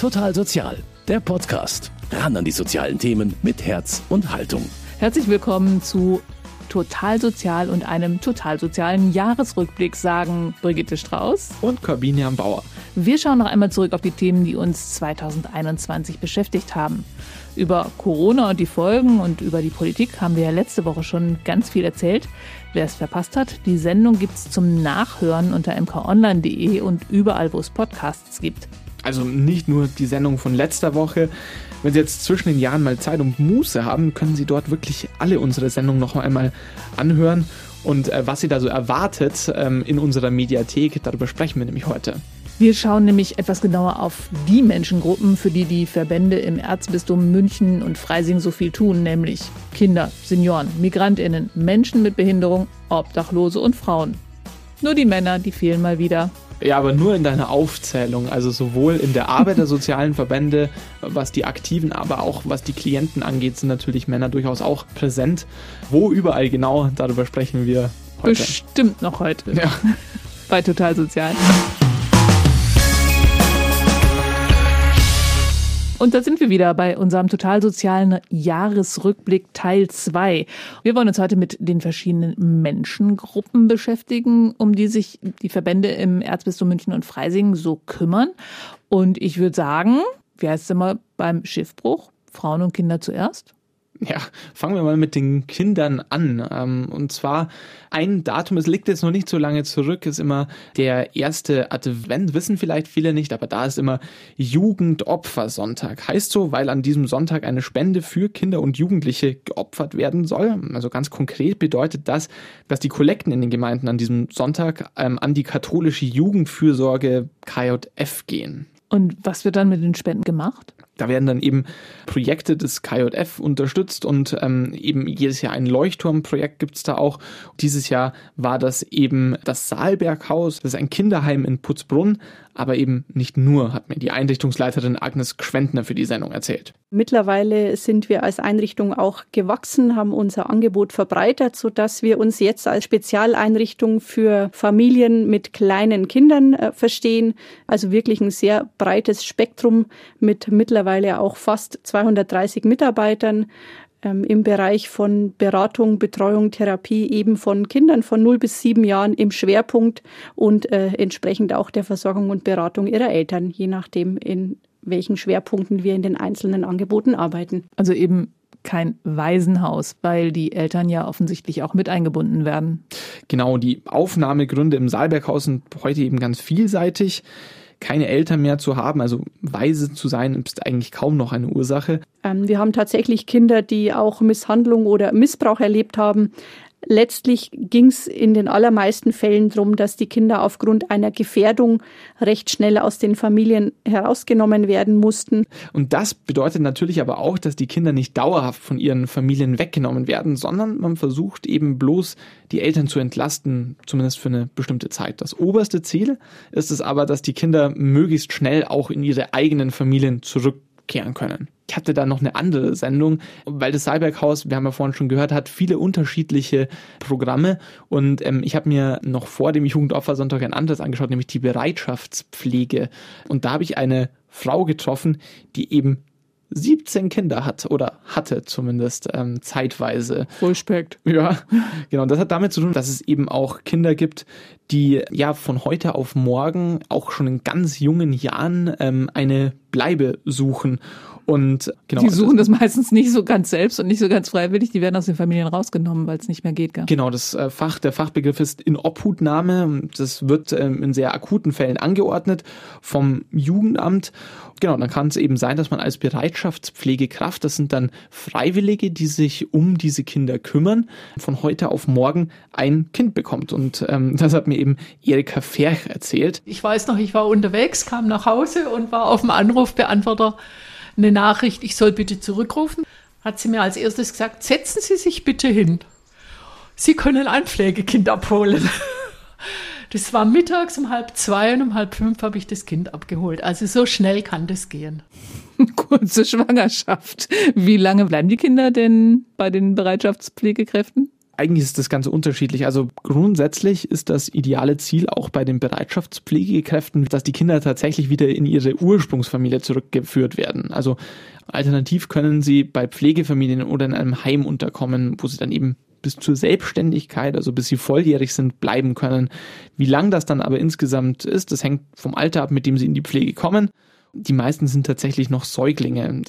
Total Sozial, der Podcast. Ran an die sozialen Themen mit Herz und Haltung. Herzlich willkommen zu Total Sozial und einem total sozialen Jahresrückblick, sagen Brigitte Strauß und Corbinian Bauer. Wir schauen noch einmal zurück auf die Themen, die uns 2021 beschäftigt haben. Über Corona und die Folgen und über die Politik haben wir ja letzte Woche schon ganz viel erzählt. Wer es verpasst hat, die Sendung gibt es zum Nachhören unter mkonline.de und überall, wo es Podcasts gibt. Also nicht nur die Sendung von letzter Woche. Wenn Sie jetzt zwischen den Jahren mal Zeit und Muße haben, können Sie dort wirklich alle unsere Sendungen noch einmal anhören. Und äh, was Sie da so erwartet ähm, in unserer Mediathek, darüber sprechen wir nämlich heute. Wir schauen nämlich etwas genauer auf die Menschengruppen, für die die Verbände im Erzbistum München und Freising so viel tun, nämlich Kinder, Senioren, Migrantinnen, Menschen mit Behinderung, Obdachlose und Frauen. Nur die Männer, die fehlen mal wieder. Ja, aber nur in deiner Aufzählung, also sowohl in der Arbeit der sozialen Verbände, was die Aktiven, aber auch was die Klienten angeht, sind natürlich Männer durchaus auch präsent. Wo überall genau, darüber sprechen wir heute. Bestimmt noch heute. Ja. Bei Total Sozial. Und da sind wir wieder bei unserem total sozialen Jahresrückblick Teil 2. Wir wollen uns heute mit den verschiedenen Menschengruppen beschäftigen, um die sich die Verbände im Erzbistum München und Freising so kümmern. Und ich würde sagen, wie heißt es immer beim Schiffbruch? Frauen und Kinder zuerst? Ja, fangen wir mal mit den Kindern an. Ähm, und zwar ein Datum, es liegt jetzt noch nicht so lange zurück, ist immer der erste Advent, wissen vielleicht viele nicht, aber da ist immer Jugendopfersonntag. Heißt so, weil an diesem Sonntag eine Spende für Kinder und Jugendliche geopfert werden soll. Also ganz konkret bedeutet das, dass die Kollekten in den Gemeinden an diesem Sonntag ähm, an die katholische Jugendfürsorge KJF gehen. Und was wird dann mit den Spenden gemacht? Da werden dann eben Projekte des KJF unterstützt und ähm, eben jedes Jahr ein Leuchtturmprojekt gibt es da auch. Dieses Jahr war das eben das Saalberghaus. Das ist ein Kinderheim in Putzbrunn, aber eben nicht nur, hat mir die Einrichtungsleiterin Agnes Gschwendner für die Sendung erzählt. Mittlerweile sind wir als Einrichtung auch gewachsen, haben unser Angebot verbreitert, sodass wir uns jetzt als Spezialeinrichtung für Familien mit kleinen Kindern äh, verstehen. Also wirklich ein sehr breites Spektrum mit mittlerweile auch fast 230 Mitarbeitern ähm, im Bereich von Beratung, Betreuung, Therapie eben von Kindern von 0 bis 7 Jahren im Schwerpunkt und äh, entsprechend auch der Versorgung und Beratung ihrer Eltern, je nachdem, in welchen Schwerpunkten wir in den einzelnen Angeboten arbeiten. Also eben kein Waisenhaus, weil die Eltern ja offensichtlich auch mit eingebunden werden. Genau, die Aufnahmegründe im Saalberghaus sind heute eben ganz vielseitig keine Eltern mehr zu haben, also weise zu sein, ist eigentlich kaum noch eine Ursache. Ähm, wir haben tatsächlich Kinder, die auch Misshandlung oder Missbrauch erlebt haben. Letztlich ging es in den allermeisten Fällen darum, dass die Kinder aufgrund einer Gefährdung recht schnell aus den Familien herausgenommen werden mussten. Und das bedeutet natürlich aber auch, dass die Kinder nicht dauerhaft von ihren Familien weggenommen werden, sondern man versucht eben bloß die Eltern zu entlasten, zumindest für eine bestimmte Zeit. Das oberste Ziel ist es aber, dass die Kinder möglichst schnell auch in ihre eigenen Familien zurückkehren können. Ich hatte da noch eine andere Sendung, weil das Saalberghaus, wir haben ja vorhin schon gehört, hat viele unterschiedliche Programme und ähm, ich habe mir noch vor dem Jugendopfersonntag ein anderes angeschaut, nämlich die Bereitschaftspflege. Und da habe ich eine Frau getroffen, die eben 17 Kinder hat oder hatte zumindest ähm, zeitweise. Respekt. Ja, genau. Das hat damit zu tun, dass es eben auch Kinder gibt, die ja von heute auf morgen auch schon in ganz jungen Jahren ähm, eine Bleibe suchen und genau. Die suchen das meistens nicht so ganz selbst und nicht so ganz freiwillig. Die werden aus den Familien rausgenommen, weil es nicht mehr geht. Gell? Genau, das äh, Fach, der Fachbegriff ist in Obhutnahme. Das wird ähm, in sehr akuten Fällen angeordnet vom Jugendamt. Genau, dann kann es eben sein, dass man als Bereitschaftspflegekraft, das sind dann Freiwillige, die sich um diese Kinder kümmern, von heute auf morgen ein Kind bekommt. Und ähm, das hat mir eben Erika Ferch erzählt. Ich weiß noch, ich war unterwegs, kam nach Hause und war auf dem Anrufbeantworter eine Nachricht, ich soll bitte zurückrufen, hat sie mir als erstes gesagt, setzen Sie sich bitte hin. Sie können ein Pflegekind abholen. Das war mittags um halb zwei und um halb fünf habe ich das Kind abgeholt. Also so schnell kann das gehen. Kurze Schwangerschaft. Wie lange bleiben die Kinder denn bei den Bereitschaftspflegekräften? Eigentlich ist das ganz unterschiedlich. Also grundsätzlich ist das ideale Ziel auch bei den Bereitschaftspflegekräften, dass die Kinder tatsächlich wieder in ihre Ursprungsfamilie zurückgeführt werden. Also alternativ können sie bei Pflegefamilien oder in einem Heim unterkommen, wo sie dann eben bis zur Selbstständigkeit, also bis sie volljährig sind, bleiben können. Wie lang das dann aber insgesamt ist, das hängt vom Alter ab, mit dem sie in die Pflege kommen. Die meisten sind tatsächlich noch Säuglinge.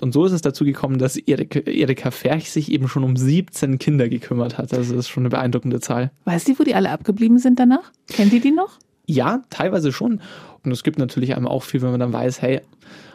Und so ist es dazu gekommen, dass Erika, Ferch sich eben schon um 17 Kinder gekümmert hat. Also das ist schon eine beeindruckende Zahl. Weißt du, wo die alle abgeblieben sind danach? Kennt ihr die noch? Ja, teilweise schon. Und es gibt natürlich einem auch viel, wenn man dann weiß, hey,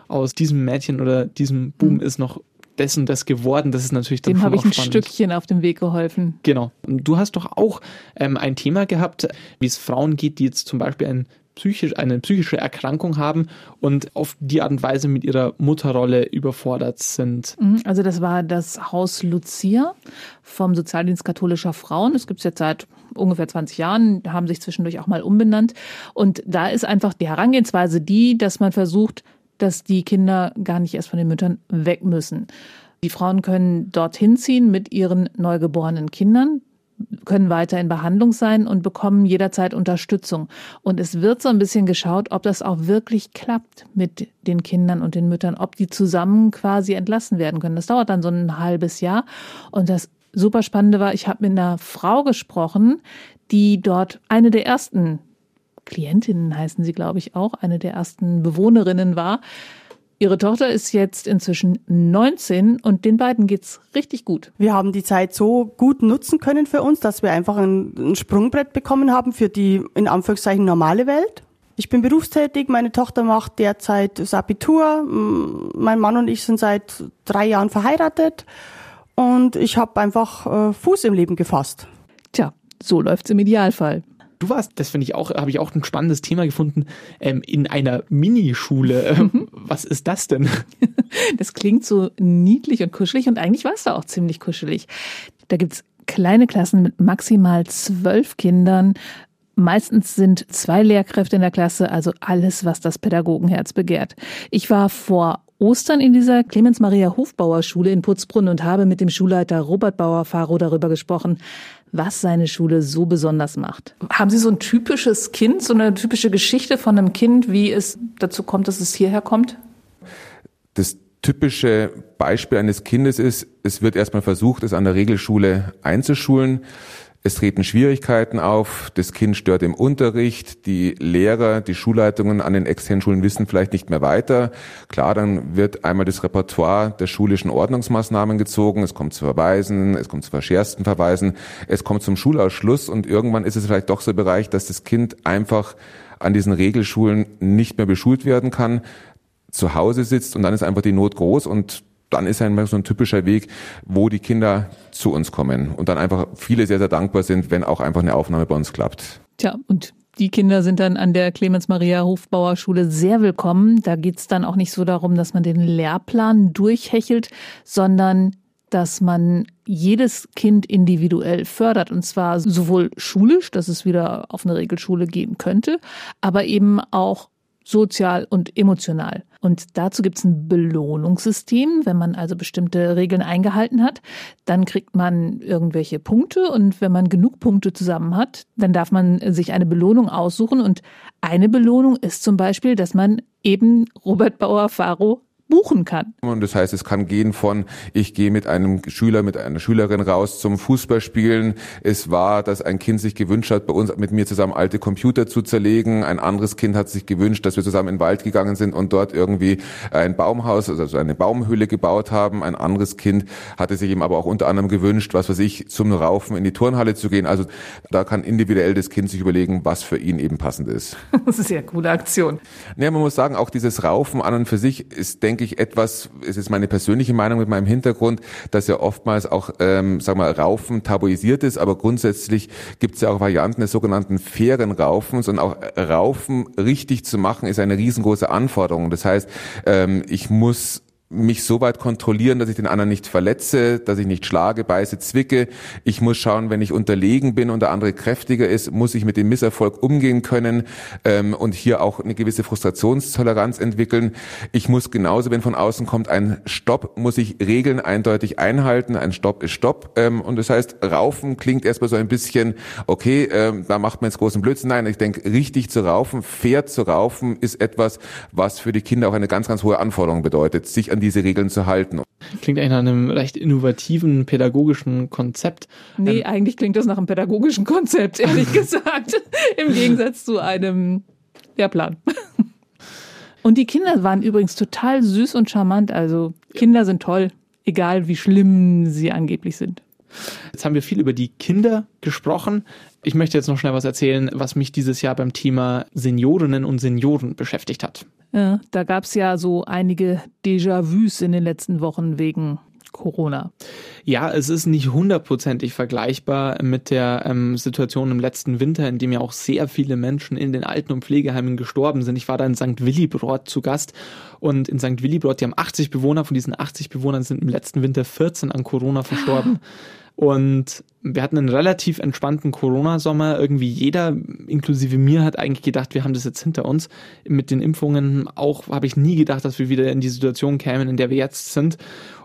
aus diesem Mädchen oder diesem Boom mhm. ist noch dessen das geworden. Das ist natürlich dann Dem habe ich ein spannend. Stückchen auf dem Weg geholfen. Genau. Und du hast doch auch ähm, ein Thema gehabt, wie es Frauen geht, die jetzt zum Beispiel ein psychisch, eine psychische Erkrankung haben und auf die Art und Weise mit ihrer Mutterrolle überfordert sind. Mhm, also das war das Haus Lucia vom Sozialdienst katholischer Frauen. Das gibt es jetzt seit ungefähr 20 Jahren, haben sich zwischendurch auch mal umbenannt. Und da ist einfach die Herangehensweise die, dass man versucht, dass die Kinder gar nicht erst von den Müttern weg müssen. Die Frauen können dorthin ziehen mit ihren neugeborenen Kindern können weiter in Behandlung sein und bekommen jederzeit Unterstützung. Und es wird so ein bisschen geschaut, ob das auch wirklich klappt mit den Kindern und den Müttern, ob die zusammen quasi entlassen werden können. Das dauert dann so ein halbes Jahr. Und das super Spannende war, ich habe mit einer Frau gesprochen, die dort eine der ersten Klientinnen heißen sie, glaube ich, auch, eine der ersten Bewohnerinnen war, Ihre Tochter ist jetzt inzwischen 19 und den beiden geht's richtig gut. Wir haben die Zeit so gut nutzen können für uns, dass wir einfach ein, ein Sprungbrett bekommen haben für die in Anführungszeichen normale Welt. Ich bin berufstätig, meine Tochter macht derzeit das Abitur, mein Mann und ich sind seit drei Jahren verheiratet und ich habe einfach äh, Fuß im Leben gefasst. Tja, so läuft's im Idealfall. Du warst, das finde ich auch, habe ich auch ein spannendes Thema gefunden, ähm, in einer Minischule. Ähm, was ist das denn? Das klingt so niedlich und kuschelig und eigentlich war es da auch ziemlich kuschelig. Da gibt's kleine Klassen mit maximal zwölf Kindern. Meistens sind zwei Lehrkräfte in der Klasse, also alles, was das Pädagogenherz begehrt. Ich war vor Ostern in dieser Clemens Maria Hofbauer Schule in Putzbrunn und habe mit dem Schulleiter Robert Bauer-Faro darüber gesprochen, was seine Schule so besonders macht. Haben Sie so ein typisches Kind, so eine typische Geschichte von einem Kind, wie es dazu kommt, dass es hierher kommt? Das typische Beispiel eines Kindes ist, es wird erstmal versucht, es an der Regelschule einzuschulen. Es treten Schwierigkeiten auf, das Kind stört im Unterricht, die Lehrer, die Schulleitungen an den externen Schulen wissen vielleicht nicht mehr weiter. Klar, dann wird einmal das Repertoire der schulischen Ordnungsmaßnahmen gezogen, es kommt zu Verweisen, es kommt zu verschärften Verweisen, es kommt zum Schulausschluss und irgendwann ist es vielleicht doch so Bereich, dass das Kind einfach an diesen Regelschulen nicht mehr beschult werden kann, zu Hause sitzt und dann ist einfach die Not groß und dann ist einmal so ein typischer Weg, wo die Kinder zu uns kommen und dann einfach viele sehr, sehr dankbar sind, wenn auch einfach eine Aufnahme bei uns klappt. Tja, und die Kinder sind dann an der Clemens-Maria-Hofbauer-Schule sehr willkommen. Da geht's dann auch nicht so darum, dass man den Lehrplan durchhechelt, sondern dass man jedes Kind individuell fördert. Und zwar sowohl schulisch, dass es wieder auf eine Regelschule gehen könnte, aber eben auch sozial und emotional. Und dazu gibt es ein Belohnungssystem. Wenn man also bestimmte Regeln eingehalten hat, dann kriegt man irgendwelche Punkte. Und wenn man genug Punkte zusammen hat, dann darf man sich eine Belohnung aussuchen. Und eine Belohnung ist zum Beispiel, dass man eben Robert Bauer-Faro buchen kann. Und das heißt, es kann gehen von, ich gehe mit einem Schüler, mit einer Schülerin raus zum Fußballspielen. Es war, dass ein Kind sich gewünscht hat, bei uns mit mir zusammen alte Computer zu zerlegen. Ein anderes Kind hat sich gewünscht, dass wir zusammen in den Wald gegangen sind und dort irgendwie ein Baumhaus, also eine Baumhöhle gebaut haben. Ein anderes Kind hatte sich eben aber auch unter anderem gewünscht, was weiß ich, zum Raufen in die Turnhalle zu gehen. Also da kann individuell das Kind sich überlegen, was für ihn eben passend ist. Das ist ja coole Aktion. Ja, man muss sagen, auch dieses Raufen an und für sich ist, denke denke etwas, es ist meine persönliche Meinung mit meinem Hintergrund, dass ja oftmals auch, ähm, sag mal, Raufen tabuisiert ist, aber grundsätzlich gibt es ja auch Varianten des sogenannten fairen Raufens und auch Raufen richtig zu machen, ist eine riesengroße Anforderung. Das heißt, ähm, ich muss mich so weit kontrollieren, dass ich den anderen nicht verletze, dass ich nicht schlage, beiße, zwicke. Ich muss schauen, wenn ich unterlegen bin und der andere kräftiger ist, muss ich mit dem Misserfolg umgehen können ähm, und hier auch eine gewisse Frustrationstoleranz entwickeln. Ich muss genauso, wenn von außen kommt ein Stopp, muss ich Regeln eindeutig einhalten. Ein Stopp ist Stopp. Ähm, und das heißt, Raufen klingt erstmal so ein bisschen, okay, ähm, da macht man jetzt großen Blödsinn. Nein, ich denke, richtig zu raufen, fair zu raufen, ist etwas, was für die Kinder auch eine ganz, ganz hohe Anforderung bedeutet, sich an diese Regeln zu halten. Klingt eigentlich nach einem recht innovativen pädagogischen Konzept. Nee, ähm, eigentlich klingt das nach einem pädagogischen Konzept, ehrlich gesagt. Im Gegensatz zu einem Lehrplan. Und die Kinder waren übrigens total süß und charmant. Also Kinder sind toll, egal wie schlimm sie angeblich sind. Jetzt haben wir viel über die Kinder gesprochen. Ich möchte jetzt noch schnell was erzählen, was mich dieses Jahr beim Thema Seniorinnen und Senioren beschäftigt hat. Ja, da gab es ja so einige Déjà-vus in den letzten Wochen wegen Corona. Ja, es ist nicht hundertprozentig vergleichbar mit der ähm, Situation im letzten Winter, in dem ja auch sehr viele Menschen in den Alten- und Pflegeheimen gestorben sind. Ich war da in St. Willibrord zu Gast und in St. Willibrord, die haben 80 Bewohner, von diesen 80 Bewohnern sind im letzten Winter 14 an Corona verstorben. Und wir hatten einen relativ entspannten Corona-Sommer. Irgendwie jeder, inklusive mir, hat eigentlich gedacht, wir haben das jetzt hinter uns. Mit den Impfungen auch habe ich nie gedacht, dass wir wieder in die Situation kämen, in der wir jetzt sind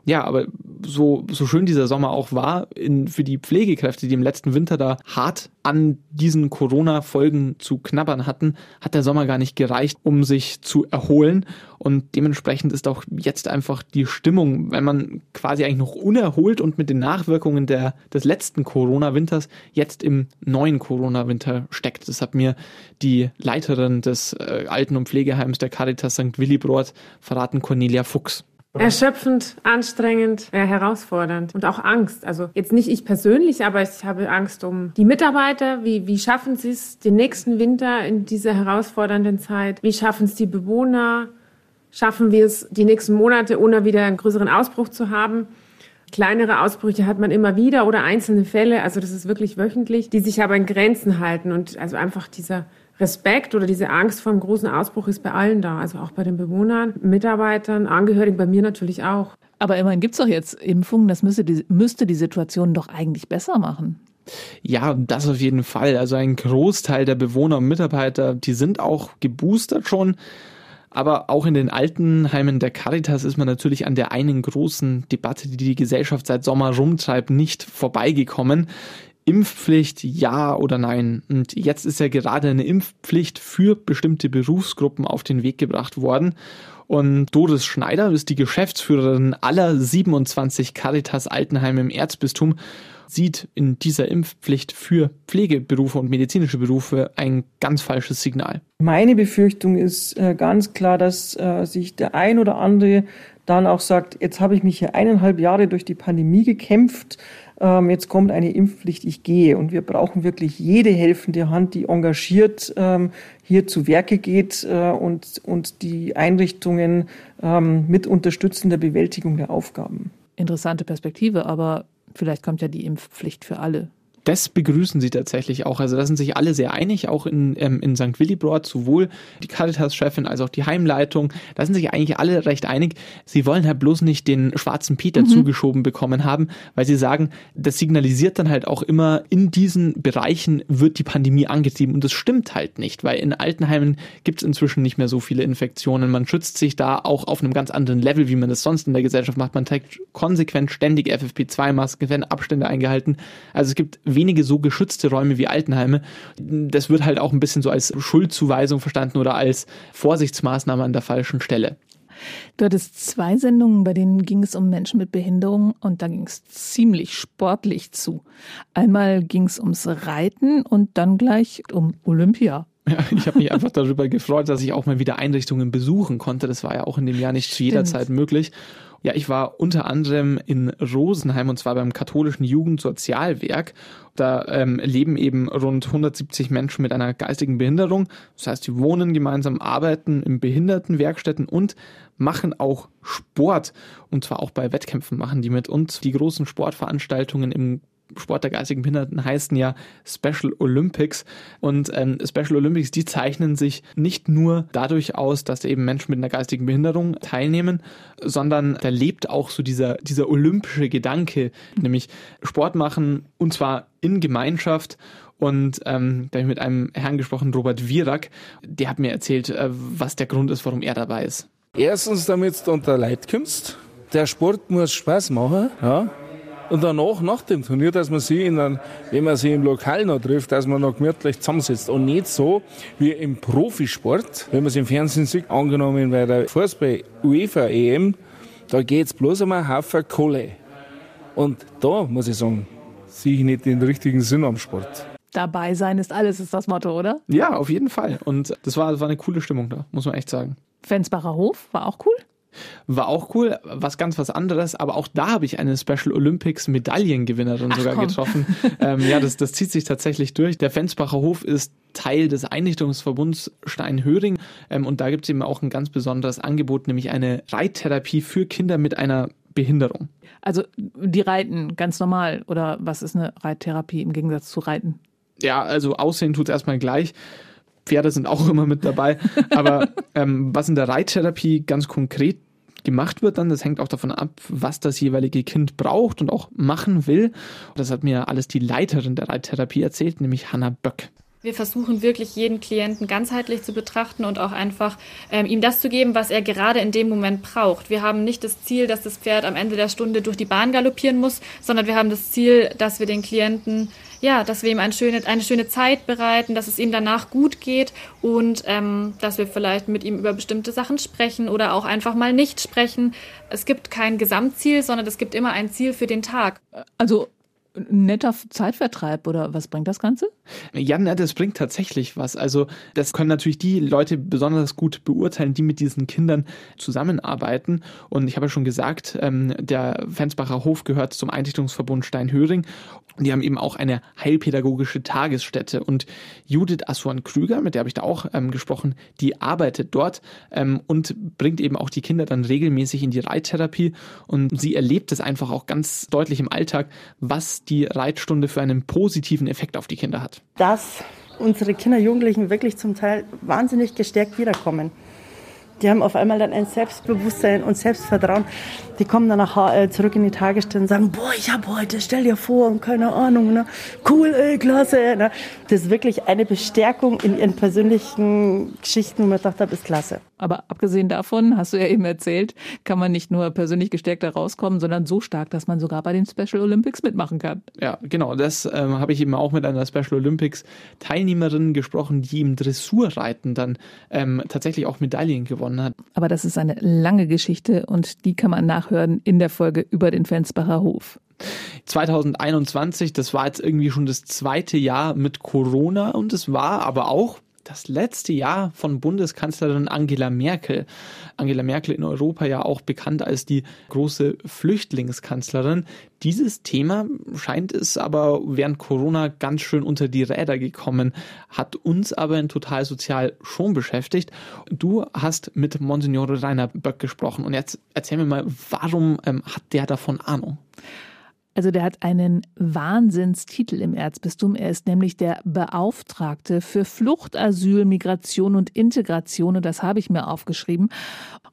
ja, aber so, so schön dieser Sommer auch war, in, für die Pflegekräfte, die im letzten Winter da hart an diesen Corona-Folgen zu knabbern hatten, hat der Sommer gar nicht gereicht, um sich zu erholen. Und dementsprechend ist auch jetzt einfach die Stimmung, wenn man quasi eigentlich noch unerholt und mit den Nachwirkungen der, des letzten Corona-Winters jetzt im neuen Corona-Winter steckt. Das hat mir die Leiterin des äh, Alten- und Pflegeheims der Caritas St. Willibrord verraten, Cornelia Fuchs. Erschöpfend, anstrengend, äh, herausfordernd und auch Angst. Also jetzt nicht ich persönlich, aber ich habe Angst um die Mitarbeiter. Wie, wie schaffen sie es den nächsten Winter in dieser herausfordernden Zeit? Wie schaffen es die Bewohner? Schaffen wir es die nächsten Monate, ohne wieder einen größeren Ausbruch zu haben? Kleinere Ausbrüche hat man immer wieder oder einzelne Fälle, also das ist wirklich wöchentlich, die sich aber in Grenzen halten und also einfach dieser Respekt oder diese Angst vor einem großen Ausbruch ist bei allen da, also auch bei den Bewohnern, Mitarbeitern, Angehörigen, bei mir natürlich auch. Aber immerhin gibt es doch jetzt Impfungen, das müsste die, müsste die Situation doch eigentlich besser machen. Ja, das auf jeden Fall. Also ein Großteil der Bewohner und Mitarbeiter, die sind auch geboostert schon. Aber auch in den Altenheimen der Caritas ist man natürlich an der einen großen Debatte, die die Gesellschaft seit Sommer rumtreibt, nicht vorbeigekommen. Impfpflicht, ja oder nein? Und jetzt ist ja gerade eine Impfpflicht für bestimmte Berufsgruppen auf den Weg gebracht worden. Und Doris Schneider ist die Geschäftsführerin aller 27 Caritas Altenheime im Erzbistum, sieht in dieser Impfpflicht für Pflegeberufe und medizinische Berufe ein ganz falsches Signal. Meine Befürchtung ist äh, ganz klar, dass äh, sich der ein oder andere dann auch sagt, jetzt habe ich mich hier eineinhalb Jahre durch die Pandemie gekämpft, ähm, jetzt kommt eine Impfpflicht, ich gehe. Und wir brauchen wirklich jede helfende Hand, die engagiert ähm, hier zu Werke geht äh, und, und die Einrichtungen ähm, mit unterstützen der Bewältigung der Aufgaben. Interessante Perspektive, aber vielleicht kommt ja die Impfpflicht für alle das begrüßen sie tatsächlich auch. Also da sind sich alle sehr einig, auch in, ähm, in St. Willibrord, sowohl die Caritas-Chefin als auch die Heimleitung. Da sind sich eigentlich alle recht einig. Sie wollen halt bloß nicht den schwarzen Peter mhm. zugeschoben bekommen haben, weil sie sagen, das signalisiert dann halt auch immer, in diesen Bereichen wird die Pandemie angetrieben. Und das stimmt halt nicht, weil in Altenheimen gibt es inzwischen nicht mehr so viele Infektionen. Man schützt sich da auch auf einem ganz anderen Level, wie man das sonst in der Gesellschaft macht. Man trägt konsequent ständig FFP2-Masken, werden Abstände eingehalten. Also es gibt wenige so geschützte Räume wie Altenheime. Das wird halt auch ein bisschen so als Schuldzuweisung verstanden oder als Vorsichtsmaßnahme an der falschen Stelle. Du hattest zwei Sendungen, bei denen ging es um Menschen mit Behinderung und da ging es ziemlich sportlich zu. Einmal ging es ums Reiten und dann gleich um Olympia. Ja, ich habe mich einfach darüber gefreut, dass ich auch mal wieder Einrichtungen besuchen konnte. Das war ja auch in dem Jahr nicht Stimmt. zu jeder Zeit möglich. Ja, ich war unter anderem in Rosenheim und zwar beim katholischen Jugendsozialwerk. Da ähm, leben eben rund 170 Menschen mit einer geistigen Behinderung. Das heißt, die wohnen gemeinsam, arbeiten in Behindertenwerkstätten und machen auch Sport. Und zwar auch bei Wettkämpfen machen die mit. Und die großen Sportveranstaltungen im Sport der geistigen Behinderten heißen ja Special Olympics. Und ähm, Special Olympics, die zeichnen sich nicht nur dadurch aus, dass eben Menschen mit einer geistigen Behinderung teilnehmen, sondern da lebt auch so dieser, dieser olympische Gedanke, nämlich Sport machen und zwar in Gemeinschaft. Und ähm, da habe ich mit einem Herrn gesprochen, Robert Wierak, der hat mir erzählt, äh, was der Grund ist, warum er dabei ist. Erstens, damit du unter Leid kommst. Der Sport muss Spaß machen. Ja. Und danach, nach dem Turnier, dass man sich, in einem, wenn man sich im Lokal noch trifft, dass man noch gemütlich zusammensitzt. Und nicht so wie im Profisport, wenn man es im Fernsehen sieht, angenommen bei der Fußball-UEFA-EM, da geht es bloß um einen Haufen Kohle. Und da, muss ich sagen, sehe ich nicht den richtigen Sinn am Sport. Dabei sein ist alles, ist das Motto, oder? Ja, auf jeden Fall. Und das war, das war eine coole Stimmung da, muss man echt sagen. Fensbacher Hof war auch cool. War auch cool, was ganz was anderes, aber auch da habe ich eine Special Olympics Medaillengewinnerin Ach, sogar komm. getroffen. ähm, ja, das, das zieht sich tatsächlich durch. Der Fensbacher Hof ist Teil des Einrichtungsverbunds Steinhöring ähm, und da gibt es eben auch ein ganz besonderes Angebot, nämlich eine Reittherapie für Kinder mit einer Behinderung. Also die reiten ganz normal oder was ist eine Reittherapie im Gegensatz zu Reiten? Ja, also aussehen tut es erstmal gleich. Pferde sind auch immer mit dabei. Aber ähm, was in der Reittherapie ganz konkret gemacht wird dann, das hängt auch davon ab, was das jeweilige Kind braucht und auch machen will. Das hat mir alles die Leiterin der Reittherapie erzählt, nämlich Hanna Böck. Wir versuchen wirklich jeden Klienten ganzheitlich zu betrachten und auch einfach ähm, ihm das zu geben, was er gerade in dem Moment braucht. Wir haben nicht das Ziel, dass das Pferd am Ende der Stunde durch die Bahn galoppieren muss, sondern wir haben das Ziel, dass wir den Klienten ja, dass wir ihm eine schöne, eine schöne Zeit bereiten, dass es ihm danach gut geht und ähm, dass wir vielleicht mit ihm über bestimmte Sachen sprechen oder auch einfach mal nicht sprechen. Es gibt kein Gesamtziel, sondern es gibt immer ein Ziel für den Tag. Also netter Zeitvertreib oder was bringt das Ganze? Ja, ne, das bringt tatsächlich was. Also das können natürlich die Leute besonders gut beurteilen, die mit diesen Kindern zusammenarbeiten. Und ich habe ja schon gesagt, ähm, der Fensbacher Hof gehört zum Einrichtungsverbund Steinhöring. Die haben eben auch eine heilpädagogische Tagesstätte. Und Judith Assuan-Krüger, mit der habe ich da auch ähm, gesprochen, die arbeitet dort ähm, und bringt eben auch die Kinder dann regelmäßig in die Reittherapie. Und sie erlebt es einfach auch ganz deutlich im Alltag, was die Reitstunde für einen positiven Effekt auf die Kinder hat. Dass unsere Kinder, Jugendlichen wirklich zum Teil wahnsinnig gestärkt wiederkommen. Die haben auf einmal dann ein Selbstbewusstsein und Selbstvertrauen. Die kommen dann nachher äh, zurück in die Tagesstelle und sagen, boah, ich habe heute, stell dir vor, und keine Ahnung, ne? cool, ey, klasse. Ne? Das ist wirklich eine Bestärkung in ihren persönlichen Geschichten, wo man sagt, das ist klasse. Aber abgesehen davon, hast du ja eben erzählt, kann man nicht nur persönlich gestärkt da rauskommen, sondern so stark, dass man sogar bei den Special Olympics mitmachen kann. Ja, genau. Das ähm, habe ich eben auch mit einer Special Olympics Teilnehmerin gesprochen, die im Dressurreiten dann ähm, tatsächlich auch Medaillen gewonnen hat. Aber das ist eine lange Geschichte und die kann man nachhören in der Folge über den Fensbacher Hof. 2021, das war jetzt irgendwie schon das zweite Jahr mit Corona und es war aber auch das letzte Jahr von Bundeskanzlerin Angela Merkel. Angela Merkel in Europa ja auch bekannt als die große Flüchtlingskanzlerin. Dieses Thema scheint es aber während Corona ganz schön unter die Räder gekommen, hat uns aber in Total Sozial schon beschäftigt. Du hast mit Monsignore Rainer Böck gesprochen und jetzt erzähl mir mal, warum ähm, hat der davon Ahnung? Also der hat einen Wahnsinnstitel im Erzbistum. Er ist nämlich der Beauftragte für Flucht, Asyl, Migration und Integration. Und das habe ich mir aufgeschrieben.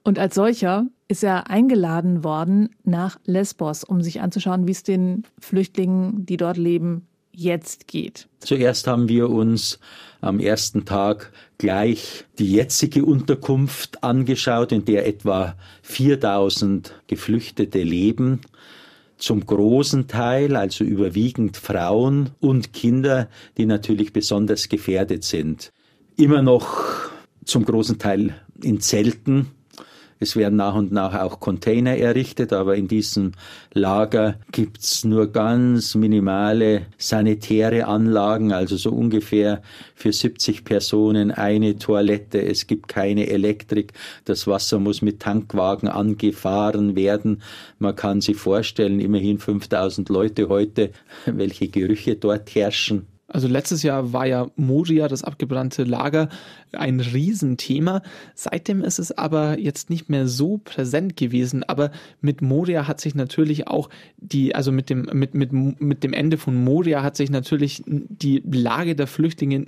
Und als solcher ist er eingeladen worden nach Lesbos, um sich anzuschauen, wie es den Flüchtlingen, die dort leben, jetzt geht. Zuerst haben wir uns am ersten Tag gleich die jetzige Unterkunft angeschaut, in der etwa 4000 Geflüchtete leben zum großen Teil, also überwiegend Frauen und Kinder, die natürlich besonders gefährdet sind. Immer noch zum großen Teil in Zelten, es werden nach und nach auch Container errichtet, aber in diesem Lager gibt's nur ganz minimale sanitäre Anlagen, also so ungefähr für 70 Personen eine Toilette. Es gibt keine Elektrik. Das Wasser muss mit Tankwagen angefahren werden. Man kann sich vorstellen, immerhin 5000 Leute heute, welche Gerüche dort herrschen. Also letztes Jahr war ja Moria, das abgebrannte Lager, ein Riesenthema. Seitdem ist es aber jetzt nicht mehr so präsent gewesen. Aber mit Moria hat sich natürlich auch die, also mit dem, mit, mit, mit dem Ende von Moria hat sich natürlich die Lage der Flüchtlinge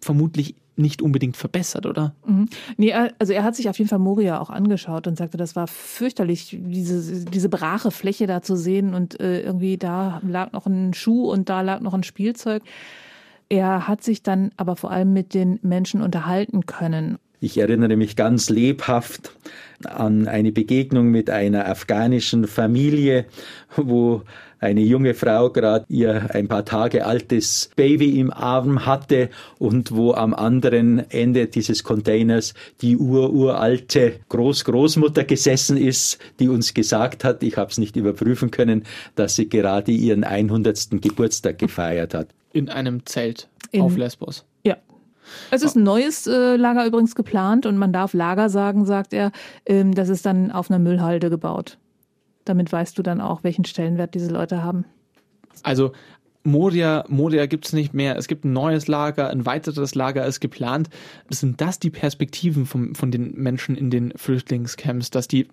vermutlich nicht unbedingt verbessert, oder? Mhm. Nee, also er hat sich auf jeden Fall Moria auch angeschaut und sagte, das war fürchterlich, diese, diese brache Fläche da zu sehen und äh, irgendwie da lag noch ein Schuh und da lag noch ein Spielzeug. Er hat sich dann aber vor allem mit den Menschen unterhalten können. Ich erinnere mich ganz lebhaft an eine Begegnung mit einer afghanischen Familie, wo eine junge Frau gerade ihr ein paar Tage altes Baby im Arm hatte und wo am anderen Ende dieses Containers die ururalte Großgroßmutter gesessen ist, die uns gesagt hat, ich habe es nicht überprüfen können, dass sie gerade ihren 100. Geburtstag gefeiert hat. In einem Zelt In, auf Lesbos. Ja. Es ist ein neues äh, Lager übrigens geplant und man darf Lager sagen, sagt er. Ähm, das ist dann auf einer Müllhalde gebaut. Damit weißt du dann auch, welchen Stellenwert diese Leute haben. Also Moria, Moria gibt es nicht mehr. Es gibt ein neues Lager, ein weiteres Lager ist geplant. Sind das die Perspektiven von, von den Menschen in den Flüchtlingscamps, dass die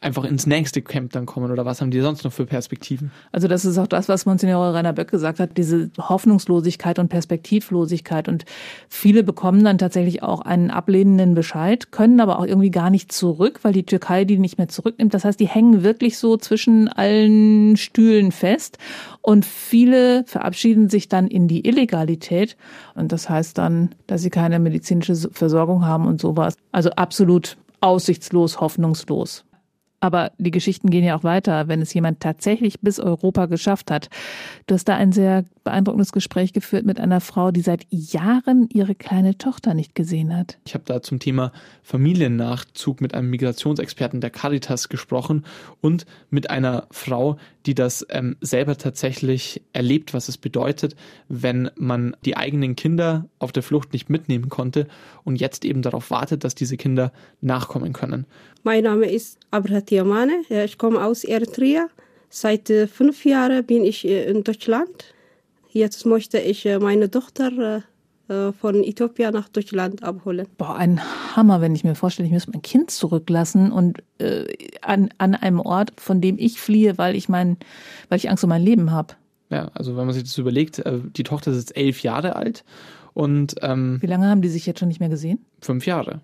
einfach ins nächste Camp dann kommen oder was haben die sonst noch für Perspektiven? Also das ist auch das, was Monsignore Rainer Böck gesagt hat, diese Hoffnungslosigkeit und Perspektivlosigkeit und viele bekommen dann tatsächlich auch einen ablehnenden Bescheid, können aber auch irgendwie gar nicht zurück, weil die Türkei die nicht mehr zurücknimmt. Das heißt, die hängen wirklich so zwischen allen Stühlen fest und viele verabschieden sich dann in die Illegalität. Und das heißt dann, dass sie keine medizinische Versorgung haben und sowas. Also absolut aussichtslos, hoffnungslos. Aber die Geschichten gehen ja auch weiter, wenn es jemand tatsächlich bis Europa geschafft hat. Du hast da ein sehr beeindruckendes Gespräch geführt mit einer Frau, die seit Jahren ihre kleine Tochter nicht gesehen hat. Ich habe da zum Thema Familiennachzug mit einem Migrationsexperten der Caritas gesprochen und mit einer Frau, die das ähm, selber tatsächlich erlebt, was es bedeutet, wenn man die eigenen Kinder auf der Flucht nicht mitnehmen konnte und jetzt eben darauf wartet, dass diese Kinder nachkommen können. Mein Name ist Abrat Yamane. Ich komme aus Eritrea. Seit äh, fünf Jahren bin ich äh, in Deutschland. Jetzt möchte ich äh, meine Tochter von Äthiopien nach Deutschland abholen. Boah, ein Hammer, wenn ich mir vorstelle, ich müsste mein Kind zurücklassen und äh, an, an einem Ort, von dem ich fliehe, weil ich mein, weil ich Angst um mein Leben habe. Ja, also wenn man sich das überlegt, die Tochter ist jetzt elf Jahre alt und ähm, wie lange haben die sich jetzt schon nicht mehr gesehen? Fünf Jahre.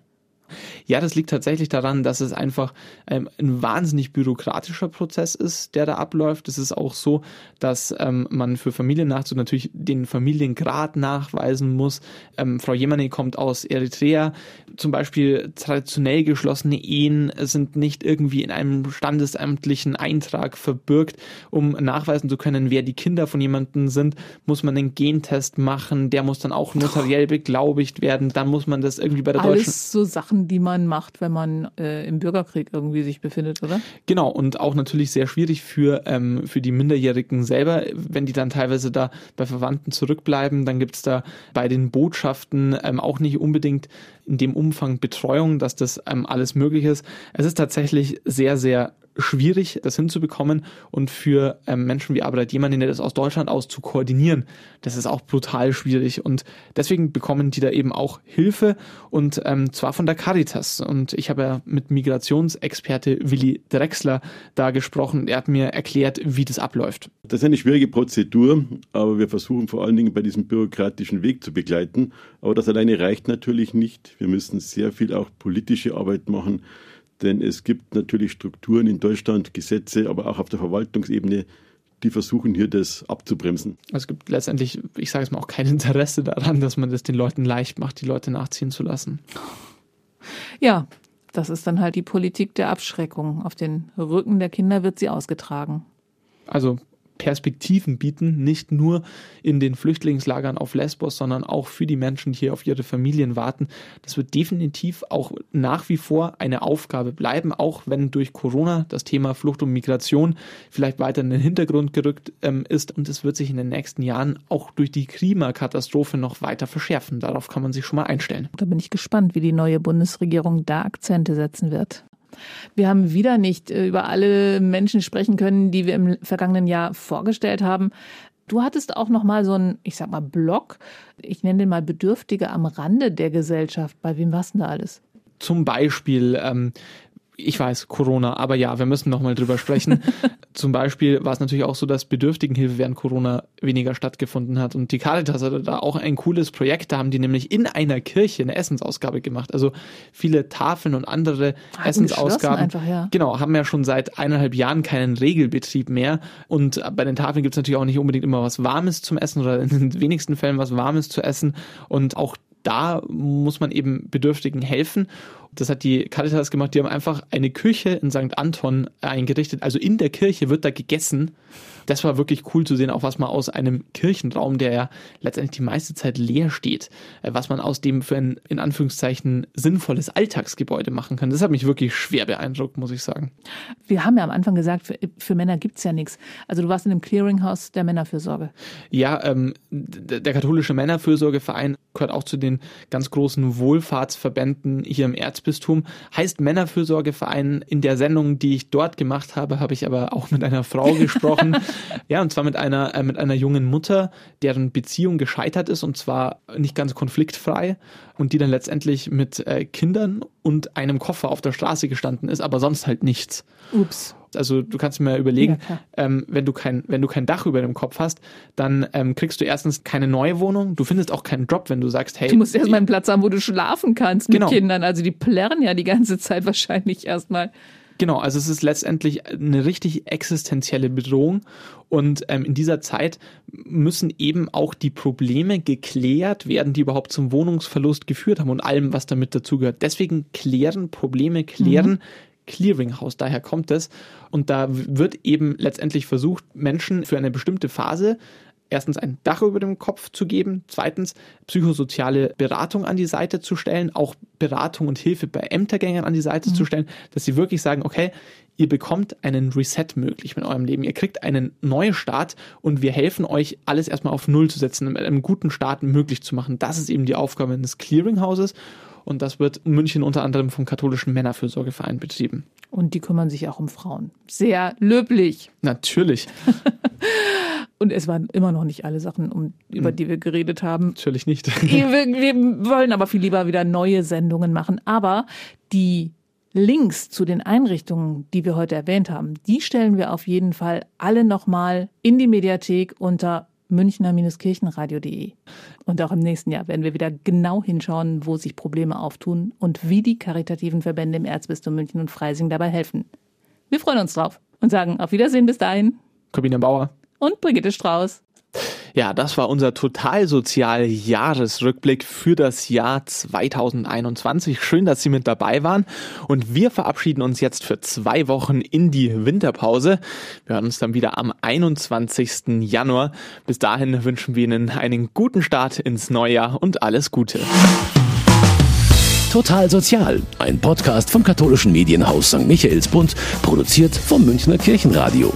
Ja, das liegt tatsächlich daran, dass es einfach ähm, ein wahnsinnig bürokratischer Prozess ist, der da abläuft. Es ist auch so, dass ähm, man für Familiennachzug natürlich den Familiengrad nachweisen muss. Ähm, Frau Jemane kommt aus Eritrea. Zum Beispiel traditionell geschlossene Ehen sind nicht irgendwie in einem standesamtlichen Eintrag verbürgt. Um nachweisen zu können, wer die Kinder von jemandem sind, muss man einen Gentest machen. Der muss dann auch notariell beglaubigt werden. Dann muss man das irgendwie bei der Alles deutschen... so Sachen Sachen, die man macht, wenn man äh, im Bürgerkrieg irgendwie sich befindet, oder? Genau, und auch natürlich sehr schwierig für, ähm, für die Minderjährigen selber, wenn die dann teilweise da bei Verwandten zurückbleiben, dann gibt es da bei den Botschaften ähm, auch nicht unbedingt in dem Umfang Betreuung, dass das ähm, alles möglich ist. Es ist tatsächlich sehr, sehr schwierig, das hinzubekommen und für ähm, Menschen wie Arbeit jemanden, der das aus Deutschland aus zu koordinieren, das ist auch brutal schwierig und deswegen bekommen die da eben auch Hilfe und ähm, zwar von der Caritas und ich habe ja mit Migrationsexperte Willi Drexler da gesprochen, er hat mir erklärt, wie das abläuft. Das ist eine schwierige Prozedur, aber wir versuchen vor allen Dingen bei diesem bürokratischen Weg zu begleiten, aber das alleine reicht natürlich nicht. Wir müssen sehr viel auch politische Arbeit machen, denn es gibt natürlich Strukturen in Deutschland, Gesetze, aber auch auf der Verwaltungsebene, die versuchen hier das abzubremsen. Also es gibt letztendlich, ich sage es mal, auch kein Interesse daran, dass man das den Leuten leicht macht, die Leute nachziehen zu lassen. Ja, das ist dann halt die Politik der Abschreckung. Auf den Rücken der Kinder wird sie ausgetragen. Also Perspektiven bieten, nicht nur in den Flüchtlingslagern auf Lesbos, sondern auch für die Menschen, die hier auf ihre Familien warten. Das wird definitiv auch nach wie vor eine Aufgabe bleiben, auch wenn durch Corona das Thema Flucht und Migration vielleicht weiter in den Hintergrund gerückt ähm, ist und es wird sich in den nächsten Jahren auch durch die Klimakatastrophe noch weiter verschärfen. Darauf kann man sich schon mal einstellen. Da bin ich gespannt, wie die neue Bundesregierung da Akzente setzen wird. Wir haben wieder nicht äh, über alle Menschen sprechen können, die wir im vergangenen Jahr vorgestellt haben. Du hattest auch noch mal so einen, ich sag mal, Blog. Ich nenne den mal Bedürftige am Rande der Gesellschaft. Bei wem warst denn da alles? Zum Beispiel ähm, ich weiß, Corona, aber ja, wir müssen nochmal drüber sprechen. Zum Beispiel war es natürlich auch so, dass Bedürftigenhilfe während Corona weniger stattgefunden hat. Und die Caritas hatte da auch ein cooles Projekt. Da haben die nämlich in einer Kirche eine Essensausgabe gemacht. Also viele Tafeln und andere Hatten Essensausgaben. Einfach, ja. Genau, haben ja schon seit eineinhalb Jahren keinen Regelbetrieb mehr. Und bei den Tafeln gibt es natürlich auch nicht unbedingt immer was Warmes zum Essen oder in den wenigsten Fällen was Warmes zu essen. Und auch da muss man eben Bedürftigen helfen. Das hat die Caritas gemacht. Die haben einfach eine Küche in St. Anton eingerichtet. Also in der Kirche wird da gegessen. Das war wirklich cool zu sehen, auch was man aus einem Kirchenraum, der ja letztendlich die meiste Zeit leer steht, äh, was man aus dem für ein in Anführungszeichen sinnvolles Alltagsgebäude machen kann. Das hat mich wirklich schwer beeindruckt, muss ich sagen. Wir haben ja am Anfang gesagt, für, für Männer gibt's ja nichts. Also du warst in dem Clearinghouse der Männerfürsorge. Ja, ähm, der katholische Männerfürsorgeverein gehört auch zu den ganz großen Wohlfahrtsverbänden hier im Erzbistum. Heißt Männerfürsorgeverein. In der Sendung, die ich dort gemacht habe, habe ich aber auch mit einer Frau gesprochen, ja, und zwar mit einer, äh, mit einer jungen Mutter, deren Beziehung gescheitert ist und zwar nicht ganz konfliktfrei und die dann letztendlich mit äh, Kindern und einem Koffer auf der Straße gestanden ist, aber sonst halt nichts. Ups. Also du kannst mir überlegen, ja, ähm, wenn du kein, wenn du kein Dach über dem Kopf hast, dann ähm, kriegst du erstens keine neue Wohnung. Du findest auch keinen Job, wenn du sagst, hey. Du musst erstmal einen Platz haben, wo du schlafen kannst genau. mit Kindern. Also die plärren ja die ganze Zeit wahrscheinlich erstmal. Genau, also es ist letztendlich eine richtig existenzielle Bedrohung und ähm, in dieser Zeit müssen eben auch die Probleme geklärt werden, die überhaupt zum Wohnungsverlust geführt haben und allem, was damit dazugehört. Deswegen klären Probleme, klären mhm. Clearinghouse, daher kommt es. Und da wird eben letztendlich versucht, Menschen für eine bestimmte Phase erstens ein Dach über dem Kopf zu geben, zweitens psychosoziale Beratung an die Seite zu stellen, auch Beratung und Hilfe bei Ämtergängern an die Seite mhm. zu stellen, dass sie wirklich sagen, okay, ihr bekommt einen Reset möglich mit eurem Leben, ihr kriegt einen Neustart und wir helfen euch, alles erstmal auf Null zu setzen, mit einem guten Start möglich zu machen. Das ist eben die Aufgabe des Clearinghouses und das wird in München unter anderem vom katholischen Männerfürsorgeverein betrieben. Und die kümmern sich auch um Frauen. Sehr löblich. Natürlich. Und es waren immer noch nicht alle Sachen, um, über hm. die wir geredet haben. Natürlich nicht. wir, wir wollen aber viel lieber wieder neue Sendungen machen. Aber die Links zu den Einrichtungen, die wir heute erwähnt haben, die stellen wir auf jeden Fall alle nochmal in die Mediathek unter münchner-kirchenradio.de. Und auch im nächsten Jahr werden wir wieder genau hinschauen, wo sich Probleme auftun und wie die karitativen Verbände im Erzbistum München und Freising dabei helfen. Wir freuen uns drauf und sagen auf Wiedersehen bis dahin. Corbina Bauer und Brigitte Strauß. Ja, das war unser Totalsozial-Jahresrückblick für das Jahr 2021. Schön, dass Sie mit dabei waren. Und wir verabschieden uns jetzt für zwei Wochen in die Winterpause. Wir hören uns dann wieder am 21. Januar. Bis dahin wünschen wir Ihnen einen guten Start ins Neujahr und alles Gute. Total Sozial, ein Podcast vom katholischen Medienhaus St. Michaelsbund, produziert vom Münchner Kirchenradio.